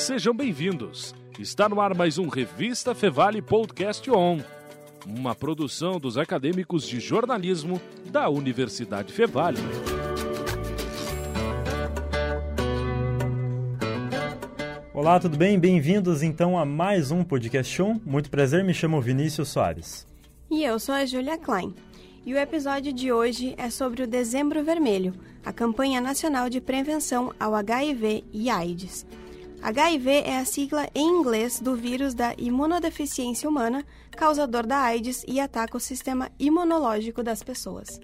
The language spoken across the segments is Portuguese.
Sejam bem-vindos. Está no ar mais um Revista Fevale Podcast On, uma produção dos acadêmicos de jornalismo da Universidade Fevale. Olá, tudo bem? Bem-vindos então a mais um podcast show. Muito prazer, me chamo Vinícius Soares. E eu sou a Julia Klein. E o episódio de hoje é sobre o Dezembro Vermelho, a campanha nacional de prevenção ao HIV e AIDS. HIV é a sigla em inglês do vírus da imunodeficiência humana, causador da AIDS e ataca o sistema imunológico das pessoas.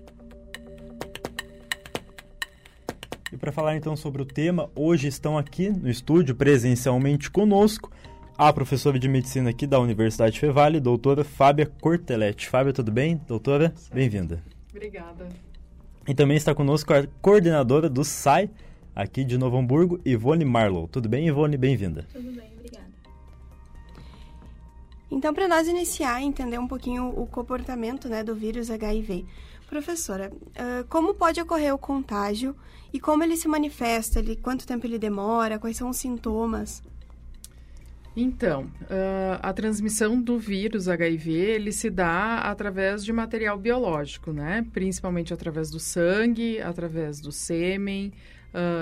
E para falar então sobre o tema, hoje estão aqui no estúdio presencialmente conosco a professora de medicina aqui da Universidade Fevale, doutora Fábia Cortelete. Fábia, tudo bem? Doutora, bem-vinda. Obrigada. E também está conosco a coordenadora do SAI, aqui de Novo Hamburgo, Ivone Marlow. Tudo bem, Ivone? Bem-vinda. Tudo bem, obrigada. Então, para nós iniciar, entender um pouquinho o comportamento né, do vírus HIV. Professora, uh, como pode ocorrer o contágio e como ele se manifesta? Ele, quanto tempo ele demora? Quais são os sintomas? Então, uh, a transmissão do vírus HIV, ele se dá através de material biológico, né? Principalmente através do sangue, através do sêmen,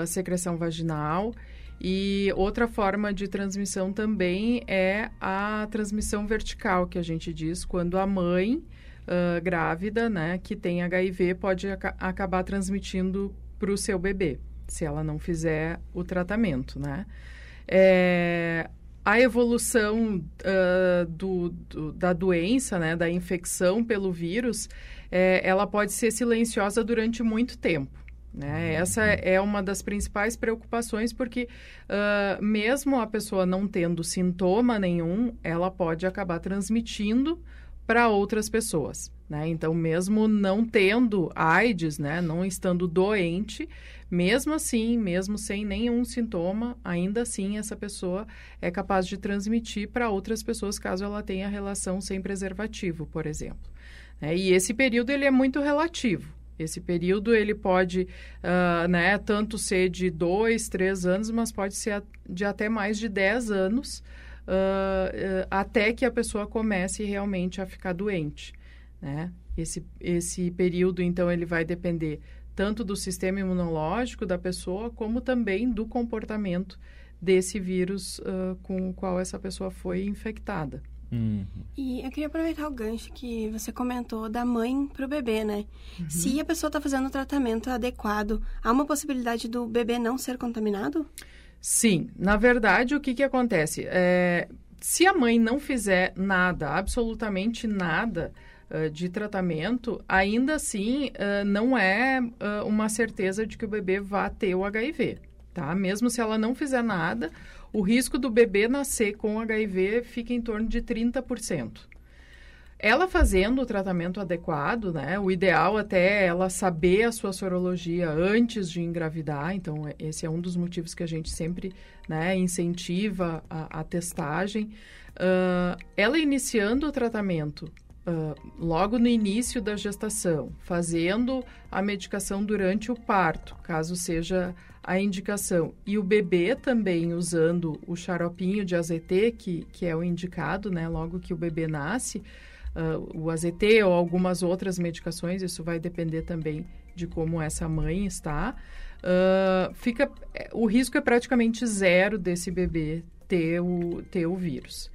secreção vaginal. E outra forma de transmissão também é a transmissão vertical, que a gente diz quando a mãe uh, grávida, né, que tem HIV, pode ac acabar transmitindo para o seu bebê, se ela não fizer o tratamento, né? É, a evolução uh, do, do, da doença, né, da infecção pelo vírus, é, ela pode ser silenciosa durante muito tempo. Né? Essa é uma das principais preocupações, porque uh, mesmo a pessoa não tendo sintoma nenhum, ela pode acabar transmitindo para outras pessoas. Né? Então, mesmo não tendo AIDS, né, não estando doente, mesmo assim, mesmo sem nenhum sintoma, ainda assim essa pessoa é capaz de transmitir para outras pessoas caso ela tenha relação sem preservativo, por exemplo. Né? E esse período ele é muito relativo. Esse período ele pode, uh, né, tanto ser de dois, três anos, mas pode ser de até mais de dez anos, uh, uh, até que a pessoa comece realmente a ficar doente, né? Esse, esse período, então, ele vai depender tanto do sistema imunológico da pessoa, como também do comportamento desse vírus com o qual essa pessoa foi infectada. Uhum. E eu queria aproveitar o gancho que você comentou da mãe para o bebê, né? Uhum. Se a pessoa está fazendo o tratamento adequado, há uma possibilidade do bebê não ser contaminado? Sim. Na verdade, o que, que acontece? É, se a mãe não fizer nada, absolutamente nada, de tratamento, ainda assim não é uma certeza de que o bebê vá ter o HIV tá? Mesmo se ela não fizer nada, o risco do bebê nascer com HIV fica em torno de 30%. Ela fazendo o tratamento adequado, né? O ideal até é ela saber a sua sorologia antes de engravidar. Então, é, esse é um dos motivos que a gente sempre né, incentiva a, a testagem. Uh, ela iniciando o tratamento Uh, logo no início da gestação, fazendo a medicação durante o parto, caso seja a indicação, e o bebê também usando o xaropinho de AZT, que, que é o indicado, né, logo que o bebê nasce, uh, o AZT ou algumas outras medicações, isso vai depender também de como essa mãe está, uh, fica, o risco é praticamente zero desse bebê ter o, ter o vírus.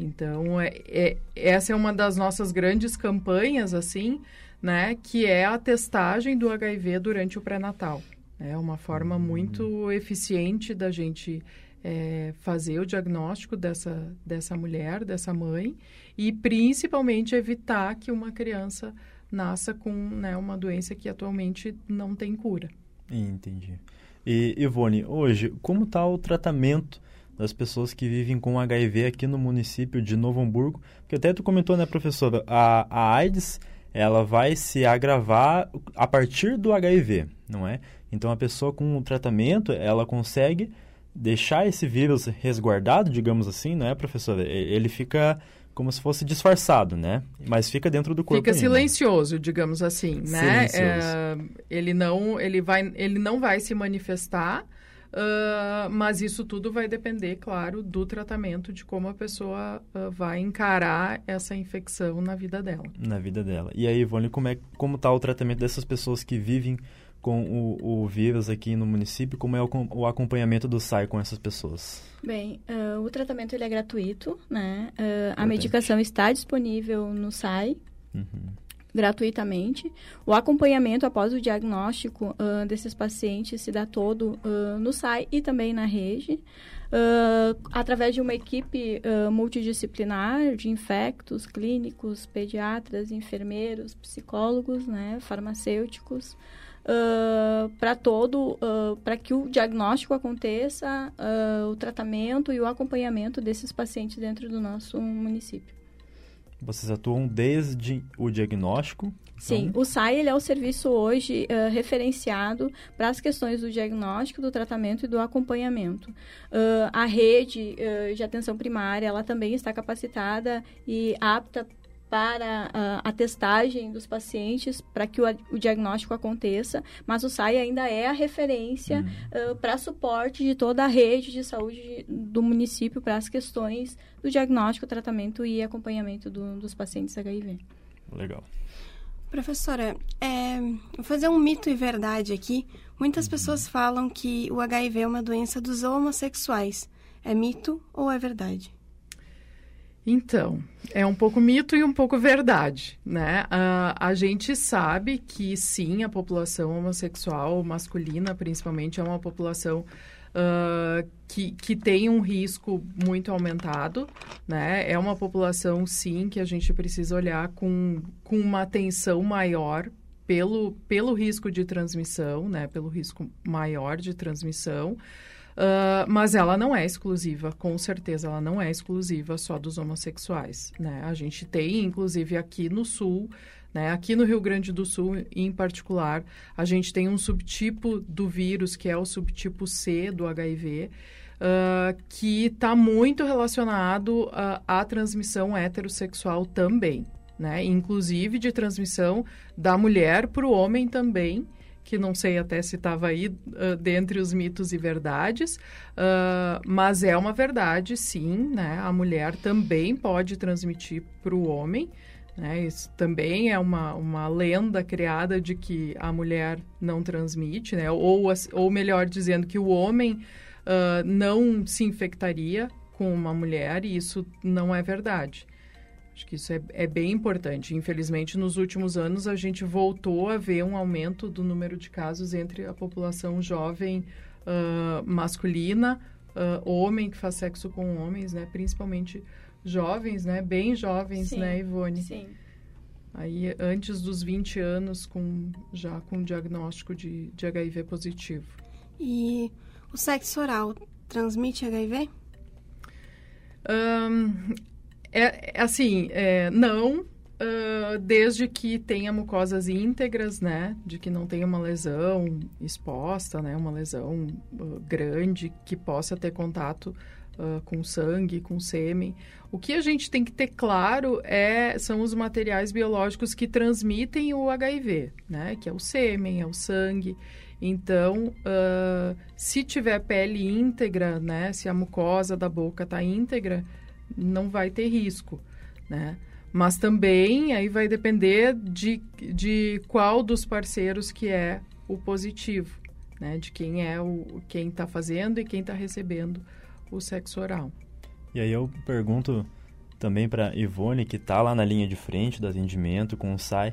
Então, é, é, essa é uma das nossas grandes campanhas, assim, né? Que é a testagem do HIV durante o pré-natal. É uma forma muito eficiente da gente é, fazer o diagnóstico dessa, dessa mulher, dessa mãe, e principalmente evitar que uma criança nasça com né, uma doença que atualmente não tem cura. Entendi. E, Ivone, hoje, como está o tratamento das pessoas que vivem com HIV aqui no município de Novo Hamburgo. Porque até tu comentou, né, professora, a, a AIDS ela vai se agravar a partir do HIV, não é? Então a pessoa com o tratamento, ela consegue deixar esse vírus resguardado, digamos assim, não é, professora? Ele fica como se fosse disfarçado, né? Mas fica dentro do corpo. Fica ainda. silencioso, digamos assim, né? É, ele não, ele vai, ele não vai se manifestar Uh, mas isso tudo vai depender, claro, do tratamento, de como a pessoa uh, vai encarar essa infecção na vida dela. Na vida dela. E aí, Ivone, como é como está o tratamento dessas pessoas que vivem com o, o vírus aqui no município? Como é o, o acompanhamento do SAI com essas pessoas? Bem, uh, o tratamento ele é gratuito, né? a medicação está disponível no SAI. Uhum gratuitamente. O acompanhamento após o diagnóstico uh, desses pacientes se dá todo uh, no SAI e também na rede, uh, através de uma equipe multidisciplinar de infectos, clínicos, pediatras, enfermeiros, psicólogos, né, farmacêuticos. para todo, para que o diagnóstico aconteça, o tratamento e o acompanhamento desses pacientes dentro do nosso município. Vocês atuam desde o diagnóstico? Então... Sim, o SAI ele é o serviço hoje uh, referenciado para as questões do diagnóstico, do tratamento e do acompanhamento. Uh, a rede uh, de atenção primária, ela também está capacitada e apta para uh, a testagem dos pacientes para que o, o, diagnóstico aconteça, mas o SAI ainda é a referência uhum. uh, para suporte de toda a rede de saúde do município para as questões do diagnóstico, tratamento e acompanhamento do, dos pacientes HIV. Legal. Professora, é, vou fazer um mito e verdade aqui. Muitas uhum. pessoas falam que o HIV é uma doença dos homossexuais. É mito ou é verdade? Então, é um pouco mito e um pouco verdade, né? Uh, a gente sabe que sim, a população homossexual masculina, principalmente, é uma população uh, que, que tem um risco muito aumentado, né? É uma população, sim, que a gente precisa olhar com, com uma atenção maior pelo, pelo risco de transmissão, né? Pelo risco maior de transmissão. Uh, mas ela não é exclusiva, com certeza ela não é exclusiva só dos homossexuais, né? A gente tem, inclusive aqui no Sul, né? Aqui no Rio Grande do Sul, em particular, a gente tem um subtipo do vírus, que é o subtipo C do HIV, uh, ah, que está muito relacionado uh, à transmissão heterossexual também, né? Inclusive de transmissão da mulher para o homem também, que não sei até se estava aí uh, dentre os mitos e verdades, uh, mas é uma verdade, sim, né? A mulher também pode transmitir para o homem, né? Isso também é uma, uma lenda criada de que a mulher não transmite, né? Ou, ou melhor dizendo, que o homem uh, não se infectaria com uma mulher, e isso não é verdade. Acho que isso é, é, bem importante. Infelizmente, nos últimos anos, a gente voltou a ver um aumento do número de casos entre a população jovem uh, masculina, uh, homem que faz sexo com homens, né? Principalmente jovens, né? Bem jovens, sim, né, Ivone? Sim. Aí, antes dos 20 anos, com, já com diagnóstico de, de HIV positivo. E o sexo oral transmite HIV? Um, é, é, assim, é, não, uh, desde que tenha mucosas íntegras, né? De que não tenha uma lesão exposta, né? Uma lesão uh, grande que possa ter contato uh, com sangue, com sêmen. O que a gente tem que ter claro é, são os materiais biológicos que transmitem o HIV, né? Que é o sêmen, é o sangue. Então, uh, se tiver pele íntegra, né? Se a mucosa da boca está íntegra, não vai ter risco, né? Mas também aí vai depender de, de qual dos parceiros que é o positivo, né? De quem é o quem está fazendo e quem está recebendo o sexo oral. E aí eu pergunto também para Ivone que está lá na linha de frente do atendimento com o SAI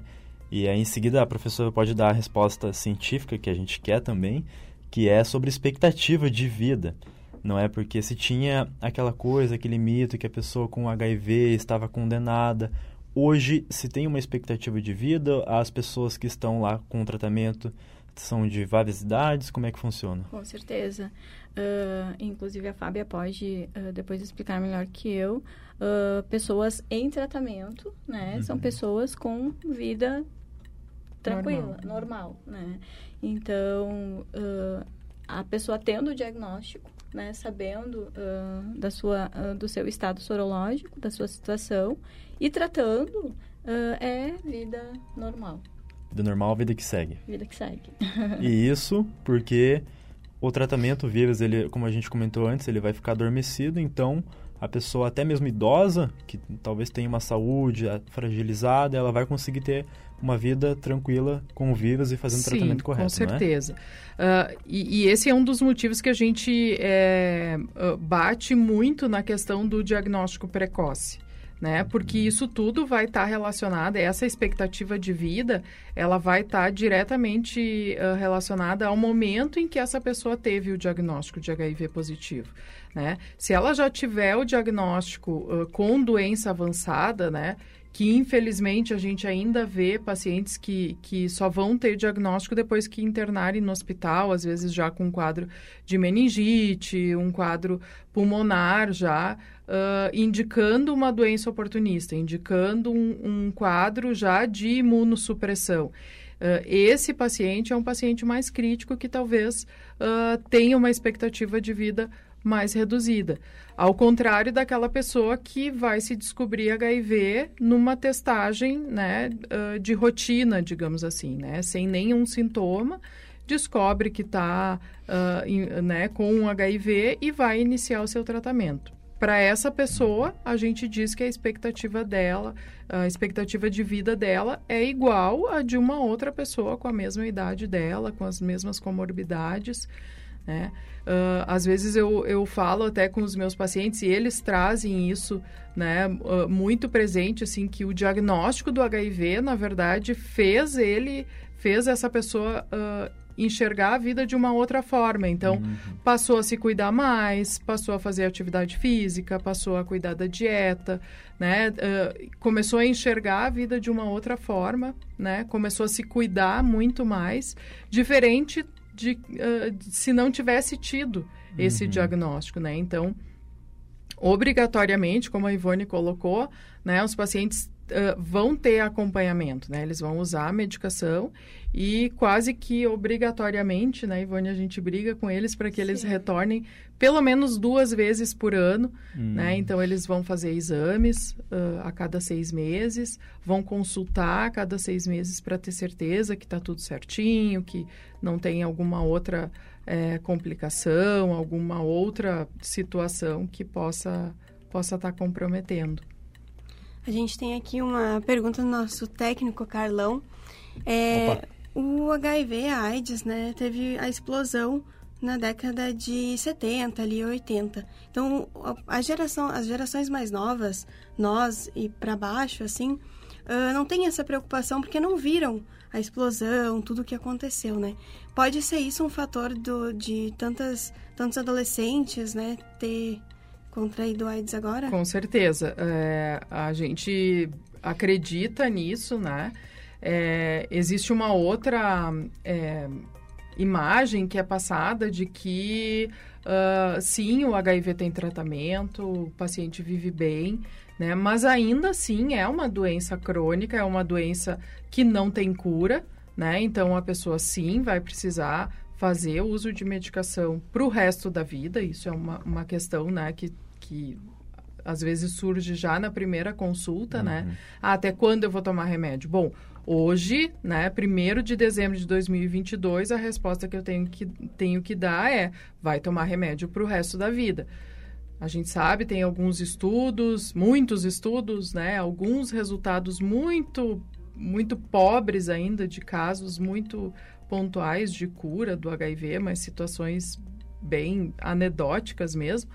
e aí em seguida a professora pode dar a resposta científica que a gente quer também, que é sobre expectativa de vida. Não é porque se tinha aquela coisa, aquele mito que a pessoa com HIV estava condenada. Hoje, se tem uma expectativa de vida, as pessoas que estão lá com o tratamento são de várias idades? Como é que funciona? Com certeza. Uh, inclusive, a Fábia pode uh, depois explicar melhor que eu. Uh, pessoas em tratamento, né? Uhum. São pessoas com vida tranquila, normal, normal né? Então, a pessoa tendo o diagnóstico, né, sabendo uh, da sua, uh, do seu estado sorológico, da sua situação e tratando, é vida normal. Vida normal, vida que segue. Vida que segue. e isso porque o tratamento, o vírus, ele, como a gente comentou antes, ele vai ficar adormecido, então a pessoa, até mesmo idosa, que talvez tenha uma saúde fragilizada, ela vai conseguir ter uma vida tranquila com o vírus e fazendo o tratamento correto. Com é? certeza. É? Uh, e, e, esse é um dos motivos que a gente é, bate muito na questão do diagnóstico precoce né? Porque isso tudo vai estar tá relacionado, essa expectativa de vida, ela vai estar tá diretamente uh, relacionada ao momento em que essa pessoa teve o diagnóstico de HIV positivo, né? Se ela já tiver o diagnóstico uh, com doença avançada, né? que infelizmente a gente ainda vê pacientes que, que só vão ter diagnóstico depois que internarem no hospital, às vezes já com um quadro de meningite, um quadro pulmonar já, uh, indicando uma doença oportunista, indicando um, um quadro já de imunossupressão. Esse paciente é um paciente mais crítico que talvez uh, tenha uma expectativa de vida mais reduzida. Ao contrário daquela pessoa que vai se descobrir HIV numa testagem né, uh, de rotina, digamos assim, né, sem nenhum sintoma, descobre que está uh, né, com HIV e vai iniciar o seu tratamento. Para essa pessoa, a gente diz que a expectativa dela, a expectativa de vida dela é igual a de uma outra pessoa com a mesma idade dela, com as mesmas comorbidades. Né? Uh, às vezes eu, eu falo até com os meus pacientes e eles trazem isso né, uh, muito presente, assim, que o diagnóstico do HIV, na verdade, fez ele, fez essa pessoa uh, enxergar a vida de uma outra forma. Então, uhum. passou a se cuidar mais, passou a fazer atividade física, passou a cuidar da dieta, né? Uh, começou a enxergar a vida de uma outra forma, né? Começou a se cuidar muito mais, diferente de, uh, se não tivesse tido esse uhum. diagnóstico, né? Então, obrigatoriamente, como a Ivone colocou, né, os pacientes uh, vão ter acompanhamento, né? Eles vão usar a medicação e quase que obrigatoriamente, né, Ivone, a gente briga com eles para que Sim. eles retornem pelo menos duas vezes por ano, hum. né? Então eles vão fazer exames uh, a cada seis meses, vão consultar a cada seis meses para ter certeza que está tudo certinho, que não tem alguma outra é, complicação, alguma outra situação que possa possa estar tá comprometendo. A gente tem aqui uma pergunta do nosso técnico Carlão. É, o HIV, a AIDS, né, teve a explosão na década de 70, ali 80. Então, a geração, as gerações mais novas, nós e para baixo, assim, uh, não tem essa preocupação porque não viram a explosão, tudo o que aconteceu, né? Pode ser isso um fator do, de tantas, tantos adolescentes, né, ter contraído AIDS agora? Com certeza. É, a gente acredita nisso, né? É, existe uma outra é, imagem que é passada de que uh, sim, o HIV tem tratamento, o paciente vive bem, né? Mas ainda assim é uma doença crônica, é uma doença que não tem cura, né? Então a pessoa sim vai precisar fazer uso de medicação para o resto da vida. Isso é uma, uma questão, né, que que às vezes surge já na primeira consulta, né? uhum. né? Ah, até quando eu vou tomar remédio? Bom, hoje, né, 1 de dezembro de 2022, a resposta que eu tenho que, tenho que dar é: vai tomar remédio para o resto da vida. A gente sabe, tem alguns estudos, muitos estudos, né? Alguns resultados muito, muito pobres ainda de casos muito pontuais de cura do HIV, mas situações bem anedóticas mesmo.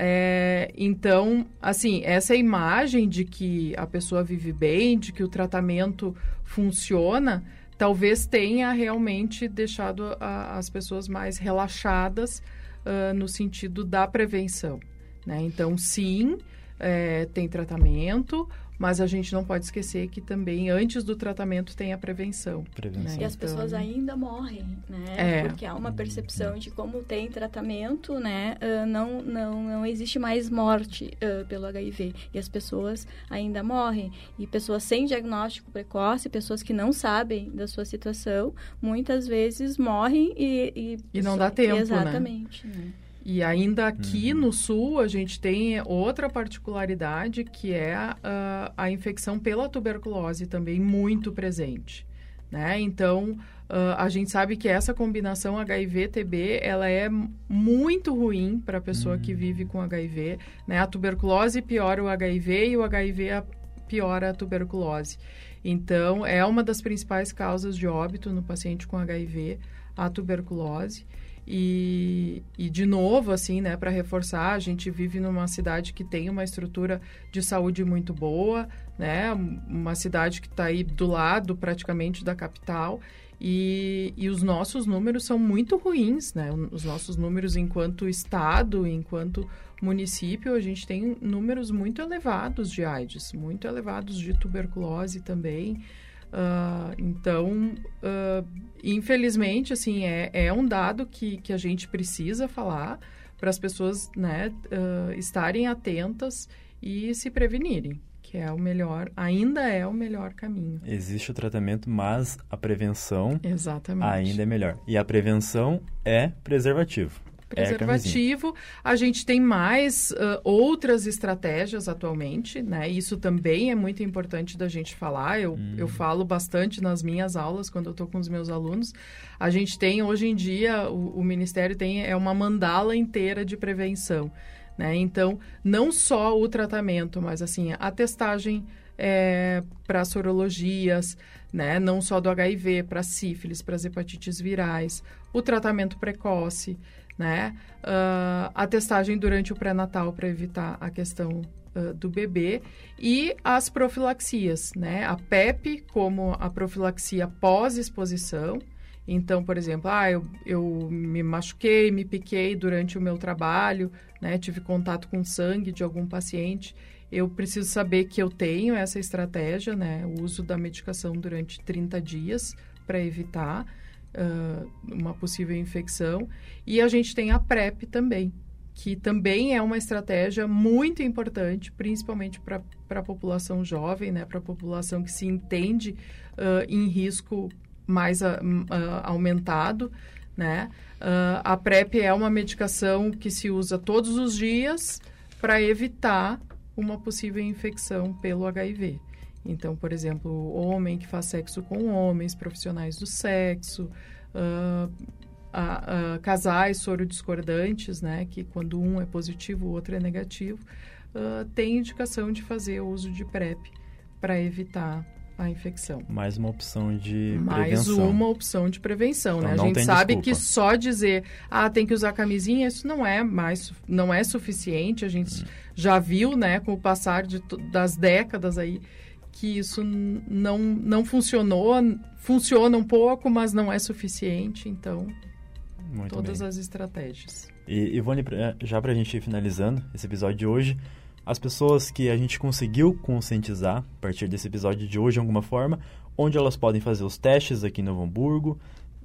É, então, assim, essa imagem de que a pessoa vive bem, de que o tratamento funciona, talvez tenha realmente deixado a, as pessoas mais relaxadas uh, no sentido da prevenção. Né? Então, sim, é, tem tratamento, mas a gente não pode esquecer que também antes do tratamento tem a prevenção. prevenção. Né? E as então... pessoas ainda morrem, né? É. Porque há uma percepção de como tem tratamento, né? Uh, não, não, não existe mais morte uh, pelo HIV. E as pessoas ainda morrem. E pessoas sem diagnóstico precoce, pessoas que não sabem da sua situação, muitas vezes morrem e... E, e não dá tempo, Exatamente, né? né? E ainda aqui uhum. no sul, a gente tem outra particularidade, que é a, a infecção pela tuberculose também muito presente. né? Então, uh, a gente sabe que essa combinação HIV-TB, ela é muito ruim para a pessoa uhum. que vive com HIV, né? A tuberculose piora o HIV e o HIV piora a tuberculose. Então, é uma das principais causas de óbito no paciente com HIV, a tuberculose. E, e, de novo, assim, né, para reforçar, a gente vive numa cidade que tem uma estrutura de saúde muito boa, né, uma cidade que está aí do lado praticamente da capital. E, e os nossos números são muito ruins, né? Os nossos números enquanto estado, enquanto município, a gente tem números muito elevados de AIDS, muito elevados de tuberculose também. Uh, então, uh, infelizmente, assim, é, é um dado que, que a gente precisa falar para as pessoas né, uh, estarem atentas e se prevenirem, que é o melhor, ainda é o melhor caminho. Existe o tratamento, mas a prevenção Exatamente. ainda é melhor. E a prevenção é preservativo. É preservativo. É a, a gente tem mais uh, outras estratégias atualmente, né? Isso também é muito importante da gente falar. Eu, hum. eu falo bastante nas minhas aulas, quando eu estou com os meus alunos. A gente tem, hoje em dia, o, o Ministério tem é uma mandala inteira de prevenção. Né? Então, não só o tratamento, mas assim, a testagem é, para sorologias, né? não só do HIV, para sífilis, para as hepatites virais, o tratamento precoce, né? Uh, a testagem durante o pré-natal para evitar a questão uh, do bebê e as profilaxias, né? A PEP como a profilaxia pós-exposição. Então, por exemplo, ah, eu, eu me machuquei, me piquei durante o meu trabalho, né? Tive contato com sangue de algum paciente. Eu preciso saber que eu tenho essa estratégia, né? O uso da medicação durante 30 dias para evitar uh, uma possível infecção. E a gente tem a PrEP também, que também é uma estratégia muito importante, principalmente para a população jovem, né, para a população que se entende uh, em risco mais uh, aumentado. Né? a PrEP é uma medicação que se usa todos os dias para evitar uma possível infecção pelo HIV. Então, por exemplo, homem que faz sexo com homens, profissionais do sexo, uh, casais soro-discordantes, né, que quando um é positivo, o outro é negativo, uh, tem indicação de fazer o uso de PrEP para evitar a infecção. Mais uma opção de Mais prevenção. Mais uma opção de prevenção, então, né? A gente sabe desculpa. que só dizer, ah, tem que usar camisinha, isso não é mais, não é suficiente. A gente hum. já viu, né, com o passar de, das décadas aí, que isso não, não funcionou, funciona um pouco, mas não é suficiente, então Muito todas bem. as estratégias. E Ivone, já para a gente ir finalizando esse episódio de hoje, as pessoas que a gente conseguiu conscientizar a partir desse episódio de hoje de alguma forma, onde elas podem fazer os testes aqui em Novo Hamburgo,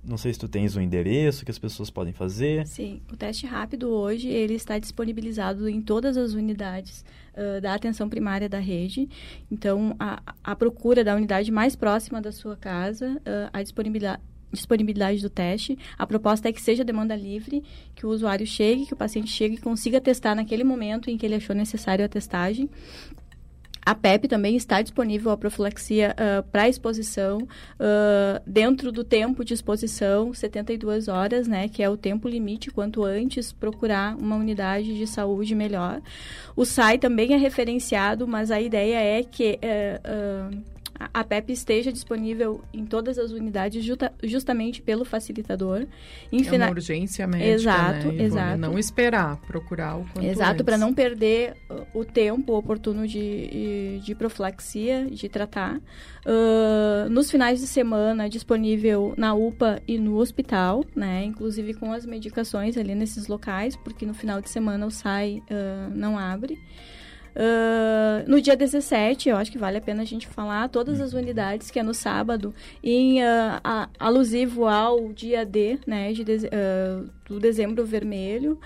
não sei se tu tens um endereço que as pessoas podem fazer. Sim, o teste rápido hoje ele está disponibilizado em todas as unidades uh, da atenção primária da rede. Então, a, a procura da unidade mais próxima da sua casa, uh, a disponibilidade disponibilidade do teste. A proposta é que seja demanda livre, que o usuário chegue, que o paciente chegue e consiga testar naquele momento em que ele achou necessário a testagem. A PEP também está disponível a profilaxia uh, para exposição uh, dentro do tempo de exposição, 72 horas, né, que é o tempo limite, quanto antes procurar uma unidade de saúde melhor. O SAI também é referenciado, mas a ideia é que uh, a PEP esteja disponível em todas as unidades justa, justamente pelo facilitador. Em é uma urgência médica, exato, né, exato. Não esperar, procurar o quanto Exato, para não perder o tempo oportuno de, de profilaxia, de tratar. Uh, nos finais de semana, disponível na UPA e no hospital, né? Inclusive com as medicações ali nesses locais, porque no final de semana o SAI uh, não abre. Uh, no dia 17, eu acho que vale a pena a gente falar, todas as unidades, que é no sábado, em uh, a, alusivo ao dia D, né, de, uh, do dezembro vermelho,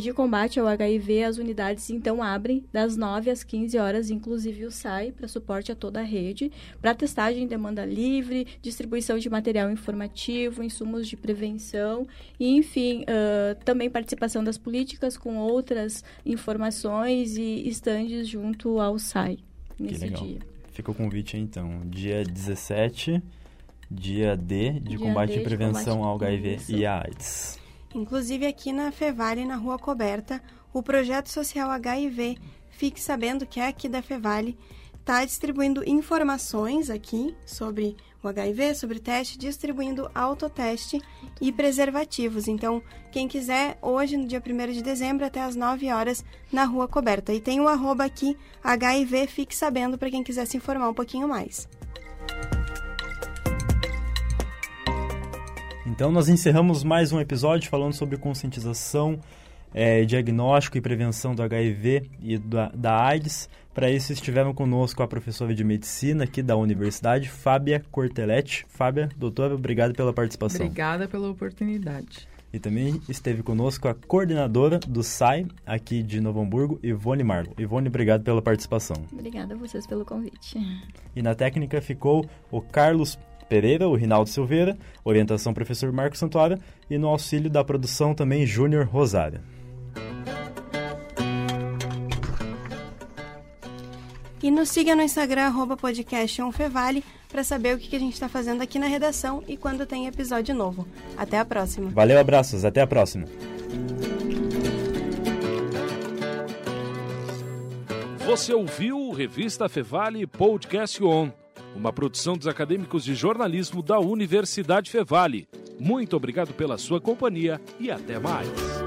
de combate ao HIV, as unidades então abrem das 9 às 15 horas, inclusive o SAI, para suporte a toda a rede, para testagem em demanda livre, distribuição de material informativo, insumos de prevenção, e enfim, também participação das políticas com outras informações e estandes junto ao SAI nesse dia. Fica o convite então, dia 17 Dia D de Dia combate D e prevenção combate- ao HIV e AIDS. Inclusive aqui na Fevale, na Rua Coberta, o projeto social HIV, fique sabendo que é aqui da Fevale, está distribuindo informações aqui sobre o HIV, sobre teste, distribuindo autoteste e preservativos. Então, quem quiser, hoje, no dia 1 de dezembro, até às 9 horas, na Rua Coberta. E tem o arroba aqui, HIV, fique sabendo, para quem quiser se informar um pouquinho mais. Então nós encerramos mais um episódio falando sobre conscientização, eh, diagnóstico e prevenção do HIV e da, da AIDS. Para isso estiveram conosco a professora de medicina aqui da universidade, Fábia Corteletti. Fábia, doutora, obrigado pela participação. Obrigada pela oportunidade. E também esteve conosco a coordenadora do SAI aqui de Novo Hamburgo, Ivone Marlo. Ivone, obrigado pela participação. Obrigada a vocês pelo convite. E na técnica ficou o Carlos Pereira, o Rinaldo Silveira, orientação professor Marcos Santuário e no auxílio da produção também Júnior Rosário. E nos siga no Instagram, arroba podcast Onfevale, para saber o que que a gente está fazendo aqui na redação e quando tem episódio novo. Até a próxima! Valeu, abraços, até a próxima. Você ouviu o Revista Fevale Podcast On, uma produção dos acadêmicos de jornalismo da Universidade Fevale. Muito obrigado pela sua companhia e até mais.